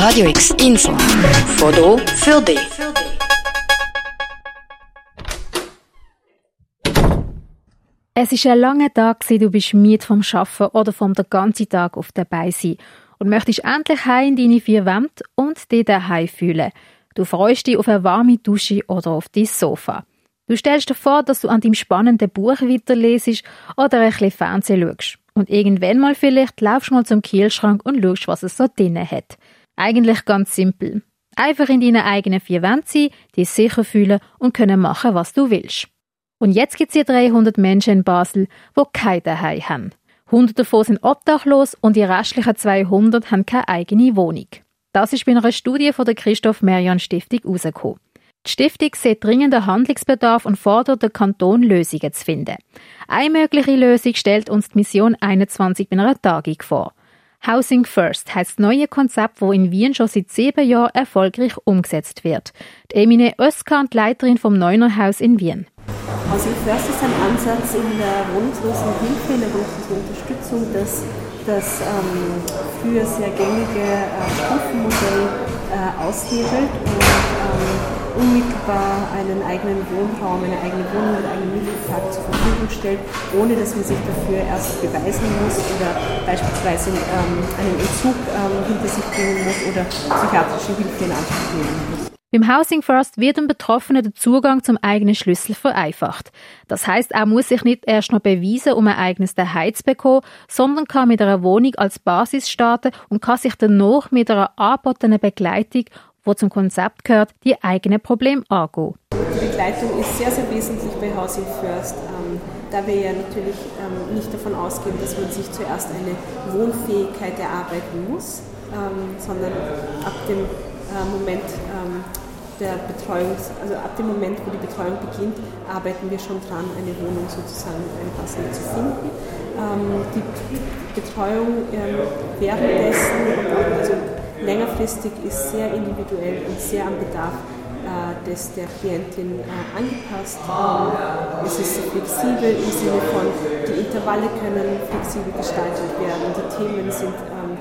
Radio X Info. Foto für dich. Es ist ein langer Tag, du bist müde vom Arbeiten oder vom den ganzen Tag auf dabei sein und möchtest endlich heim in deine vier Wände und dich daheim fühlen. Du freust dich auf eine warme Dusche oder auf dein Sofa. Du stellst dir vor, dass du an deinem spannenden Buch weiterlesest oder ein bisschen Fernsehen schaust. Und irgendwann mal vielleicht laufst du mal zum Kühlschrank und schaust, was es so drinnen hat. Eigentlich ganz simpel. Einfach in deinen eigenen vier Wänden sein, dich sicher fühlen und können machen, was du willst. Und jetzt gibt es hier 300 Menschen in Basel, die kein Daheim haben. 100 davon sind obdachlos und die restlichen 200 haben keine eigene Wohnung. Das ist bei einer Studie von der Christoph Merian Stiftung herausgekommen. Die Stiftung sieht dringenden Handlungsbedarf und fordert den Kanton, Lösungen zu finden. Eine mögliche Lösung stellt uns die Mission 21 bei einer Tagung vor. Housing First heißt das neue Konzept, das in Wien schon seit sieben Jahren erfolgreich umgesetzt wird. Die Emine Özkan, die Leiterin vom Neuner Haus in Wien. Housing First ist ein Ansatz in der wohnungslosen Hilfe, in der wohnungslosen Unterstützung, das das ähm, für sehr gängige äh, Stufenmodell äh, aushebelt und ähm, unmittelbar einen eigenen Wohnraum, eine eigene Wohnung mit eigenem Mietvertrag zur Verfügung stellt, ohne dass man sich dafür erst beweisen muss oder beispielsweise ähm, einen Entzug ähm, hinter sich bringen muss oder psychiatrische Hilfe in Anspruch nehmen muss. Beim Housing First wird dem Betroffenen der Zugang zum eigenen Schlüssel vereinfacht. Das heißt, er muss sich nicht erst noch beweisen, um ein eigenes Zuhause zu bekommen, sondern kann mit einer Wohnung als Basis starten und kann sich danach mit einer angebotenen Begleitung wo zum Konzept gehört, die eigenen Probleme angehen. Die Begleitung ist sehr, sehr wesentlich bei Housing First, ähm, da wir ja natürlich ähm, nicht davon ausgehen, dass man sich zuerst eine Wohnfähigkeit erarbeiten muss, ähm, sondern ab dem äh, Moment ähm, der Betreuung, also ab dem Moment, wo die Betreuung beginnt, arbeiten wir schon dran, eine Wohnung sozusagen eine passende zu finden. Ähm, die Betreuung ähm, währenddessen, also längerfristig ist sehr individuell und sehr am Bedarf äh, des, der Klientin äh, angepasst. Ähm, es ist flexibel im Sinne von, die Intervalle können flexibel gestaltet werden, die Themen sind ähm,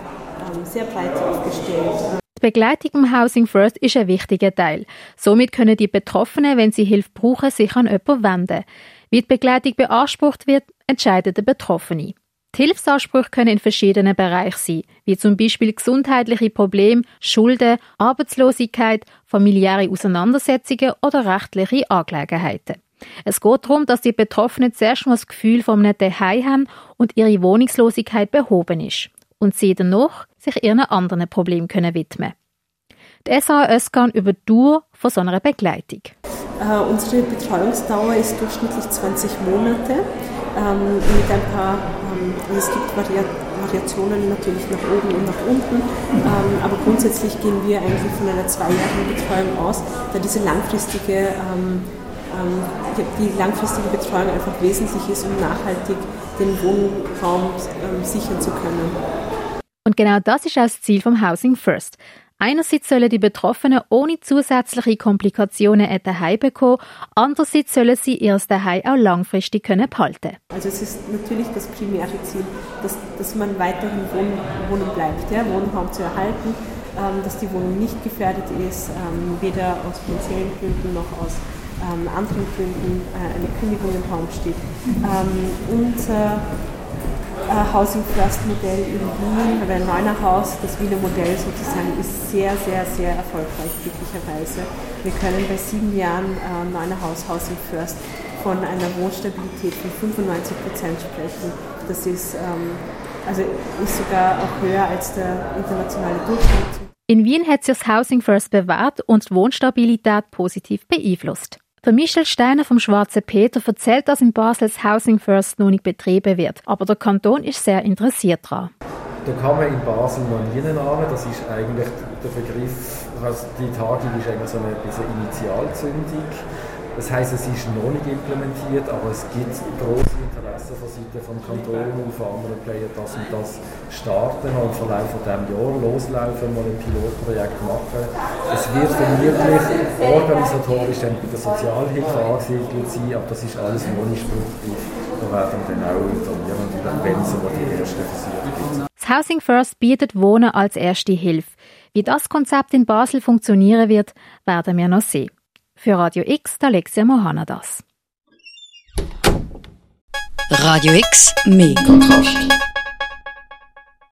ähm, sehr breit aufgestellt. Die Begleitung im Housing First ist ein wichtiger Teil. Somit können die Betroffenen, wenn sie Hilfe brauchen, sich an jemanden wenden. Wie die Begleitung beansprucht wird, entscheidet der Betroffene. Die Hilfsansprüche können in verschiedenen Bereichen sein, wie zum Beispiel gesundheitliche Probleme, Schulden, Arbeitslosigkeit, familiäre Auseinandersetzungen oder rechtliche Angelegenheiten. Es geht darum, dass die Betroffenen zuerst mal das Gefühl von einem Zuhause haben und ihre Wohnungslosigkeit behoben ist und sie danach sich ihren anderen Problemen können widmen Die SA Öskan über die Dauer von so einer Begleitung. Äh, unsere Betreuungsdauer ist durchschnittlich 20 Monate ähm, mit ein paar ähm, also es gibt Vari Variationen natürlich nach oben und nach unten, ähm, aber grundsätzlich gehen wir eigentlich von einer zweijährigen Betreuung aus, da diese langfristige, ähm, ähm, die, die, langfristige Betreuung einfach wesentlich ist, um nachhaltig den Wohnraum ähm, sichern zu können. Und genau das ist auch das Ziel vom Housing First. Einerseits sollen die Betroffenen ohne zusätzliche Komplikationen ein Daheim bekommen, andererseits sollen sie ihr Daheim auch langfristig können behalten Also es ist natürlich das primäre Ziel, dass, dass man weiterhin wohnen, wohnen bleibt, ja, Wohnraum zu erhalten, ähm, dass die Wohnung nicht gefährdet ist, ähm, weder aus finanziellen Gründen noch aus ähm, anderen Gründen äh, eine Kündigung im Raum steht. Ähm, und äh, Housing First Modell in Wien, oder ein Neuner Haus, das Wiener Modell sozusagen, ist sehr, sehr, sehr erfolgreich, glücklicherweise. Wir können bei sieben Jahren äh, Neuner Haus Housing First von einer Wohnstabilität von 95 Prozent sprechen. Das ist, ähm, also ist sogar auch höher als der internationale Durchschnitt. In Wien hat sich das Housing First bewährt und Wohnstabilität positiv beeinflusst. Der Michel Steiner vom Schwarzen Peter erzählt, dass in Basel das Housing First noch nicht betrieben wird, aber der Kanton ist sehr interessiert daran. Da kann man in Basel noch nie nehmen, das ist eigentlich der Begriff, was die Tagung ist eigentlich so eine, eine Initialzündung das heißt, es ist noch nicht implementiert, aber es gibt großes Interesse von Seiten vom Kanton und von anderen Playern, dass wir das starten und im Verlauf von diesem Jahr loslaufen, mal ein Pilotprojekt machen. Es wird vermutlich organisatorisch dann bei der Sozialhilfe angesiedelt sein, aber das ist alles noch nicht spruchreif. Da werden dann auch informieren und wenn es die ersten Versuche gibt. Das Housing First bietet Wohnen als erste Hilfe. Wie das Konzept in Basel funktionieren wird, werden wir noch sehen. Für Radio X, Alexia Mohana das. Radio X, mehr Kontrast.